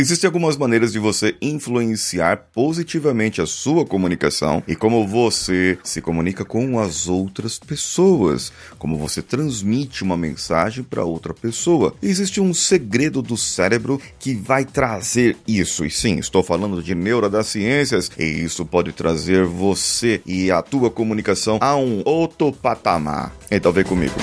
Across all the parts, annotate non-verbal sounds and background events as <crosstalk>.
Existem algumas maneiras de você influenciar positivamente a sua comunicação e como você se comunica com as outras pessoas, como você transmite uma mensagem para outra pessoa. Existe um segredo do cérebro que vai trazer isso. E sim, estou falando de neuro das ciências e isso pode trazer você e a tua comunicação a um outro patamar. Então vem comigo.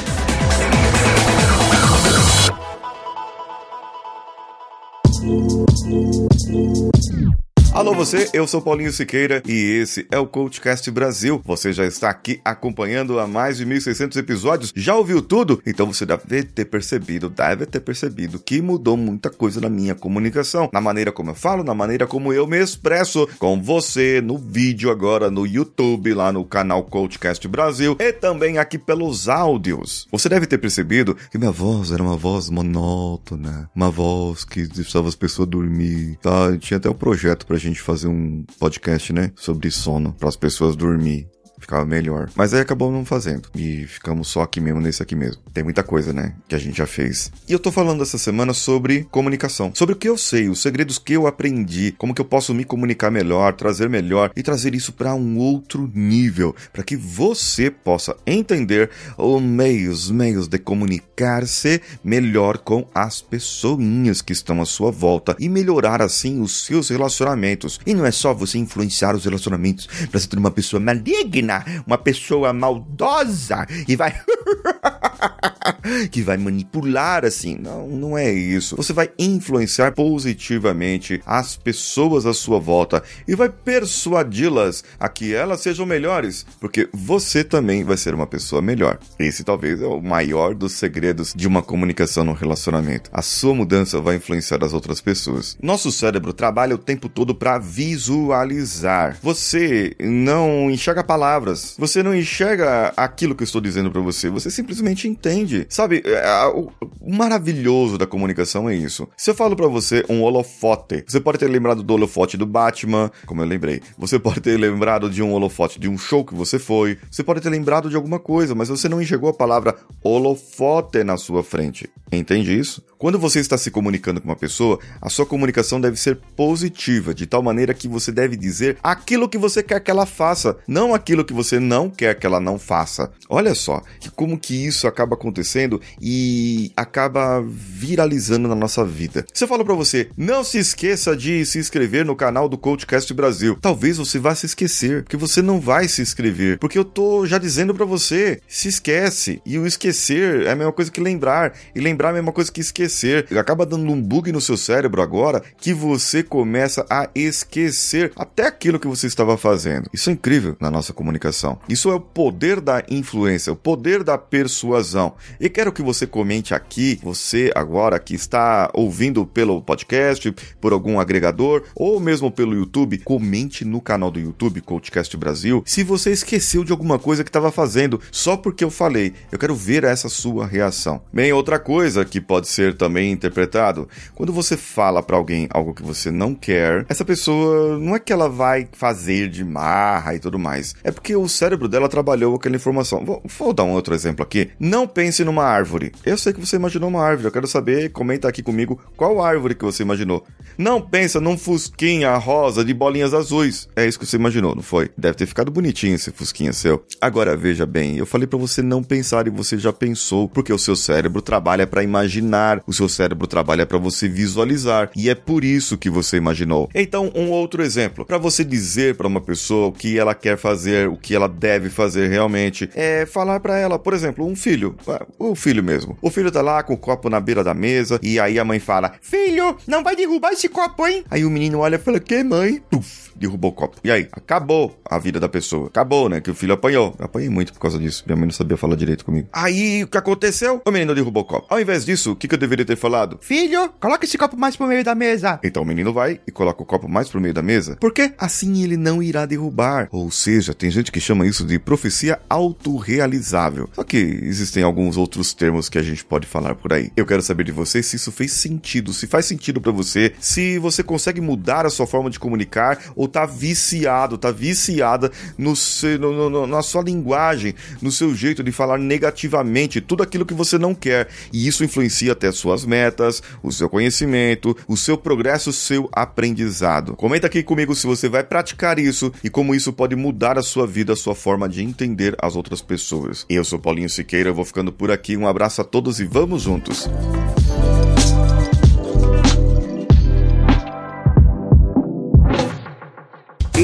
Alô você, eu sou Paulinho Siqueira e esse é o Coachcast Brasil. Você já está aqui acompanhando há mais de 1.600 episódios? Já ouviu tudo? Então você deve ter percebido, deve ter percebido que mudou muita coisa na minha comunicação, na maneira como eu falo, na maneira como eu me expresso com você no vídeo agora no YouTube, lá no canal Coachcast Brasil e também aqui pelos áudios. Você deve ter percebido que minha voz era uma voz monótona, uma voz que deixava as pessoas dormir, tá? Tinha até um projeto pra gente gente fazer um podcast, né? Sobre sono, para as pessoas dormir ficava melhor. Mas aí acabou não fazendo. E ficamos só aqui mesmo, nesse aqui mesmo. Tem muita coisa, né? Que a gente já fez. E eu tô falando essa semana sobre comunicação. Sobre o que eu sei, os segredos que eu aprendi, como que eu posso me comunicar melhor, trazer melhor e trazer isso para um outro nível, para que você possa entender os meios, meios de comunicar-se melhor com as pessoinhas que estão à sua volta e melhorar assim os seus relacionamentos. E não é só você influenciar os relacionamentos para ser uma pessoa maligna uma pessoa maldosa e vai. <laughs> que vai manipular assim. Não, não é isso. Você vai influenciar positivamente as pessoas à sua volta e vai persuadi-las a que elas sejam melhores, porque você também vai ser uma pessoa melhor. Esse talvez é o maior dos segredos de uma comunicação no relacionamento. A sua mudança vai influenciar as outras pessoas. Nosso cérebro trabalha o tempo todo para visualizar. Você não enxerga palavras. Você não enxerga aquilo que eu estou dizendo para você, você simplesmente entende. Sabe, é, o maravilhoso da comunicação é isso. Se eu falo para você um holofote, você pode ter lembrado do holofote do Batman, como eu lembrei. Você pode ter lembrado de um holofote de um show que você foi. Você pode ter lembrado de alguma coisa, mas você não enxergou a palavra holofote na sua frente. Entende isso? Quando você está se comunicando com uma pessoa, a sua comunicação deve ser positiva, de tal maneira que você deve dizer aquilo que você quer que ela faça, não aquilo que você não quer que ela não faça. Olha só, que como que isso acaba acontecendo e acaba viralizando na nossa vida. Se eu falo para você, não se esqueça de se inscrever no canal do Coachcast Brasil. Talvez você vá se esquecer, porque você não vai se inscrever, porque eu tô já dizendo para você, se esquece. E o esquecer é a mesma coisa que lembrar, e lembrar é a mesma coisa que esquecer esquecer. Acaba dando um bug no seu cérebro agora que você começa a esquecer até aquilo que você estava fazendo. Isso é incrível na nossa comunicação. Isso é o poder da influência, o poder da persuasão. E quero que você comente aqui, você agora que está ouvindo pelo podcast, por algum agregador ou mesmo pelo YouTube, comente no canal do YouTube Coachcast Brasil se você esqueceu de alguma coisa que estava fazendo só porque eu falei. Eu quero ver essa sua reação. Bem, outra coisa que pode ser também interpretado. Quando você fala para alguém algo que você não quer, essa pessoa não é que ela vai fazer de marra e tudo mais. É porque o cérebro dela trabalhou aquela informação. Vou, vou dar um outro exemplo aqui. Não pense numa árvore. Eu sei que você imaginou uma árvore. Eu quero saber, comenta aqui comigo qual árvore que você imaginou. Não pensa num fusquinha rosa de bolinhas azuis. É isso que você imaginou, não foi? Deve ter ficado bonitinho esse fusquinha seu. Agora veja bem, eu falei para você não pensar e você já pensou, porque o seu cérebro trabalha para imaginar o seu cérebro trabalha para você visualizar e é por isso que você imaginou. Então, um outro exemplo, para você dizer para uma pessoa o que ela quer fazer, o que ela deve fazer realmente, é falar para ela, por exemplo, um filho, o filho mesmo. O filho tá lá com o copo na beira da mesa e aí a mãe fala: "Filho, não vai derrubar esse copo, hein?" Aí o menino olha e fala: "Que mãe?" Puf derrubou o copo. E aí? Acabou a vida da pessoa. Acabou, né? Que o filho apanhou. Eu apanhei muito por causa disso. Minha mãe não sabia falar direito comigo. Aí, o que aconteceu? O menino derrubou o copo. Ao invés disso, o que, que eu deveria ter falado? Filho, coloca esse copo mais pro meio da mesa. Então o menino vai e coloca o copo mais pro meio da mesa. Por quê? Assim ele não irá derrubar. Ou seja, tem gente que chama isso de profecia autorrealizável. Só que existem alguns outros termos que a gente pode falar por aí. Eu quero saber de você se isso fez sentido, se faz sentido para você, se você consegue mudar a sua forma de comunicar ou ou tá viciado, tá viciada no seu, no, no, na sua linguagem, no seu jeito de falar negativamente tudo aquilo que você não quer. E isso influencia até suas metas, o seu conhecimento, o seu progresso, o seu aprendizado. Comenta aqui comigo se você vai praticar isso e como isso pode mudar a sua vida, a sua forma de entender as outras pessoas. Eu sou Paulinho Siqueira, vou ficando por aqui. Um abraço a todos e vamos juntos.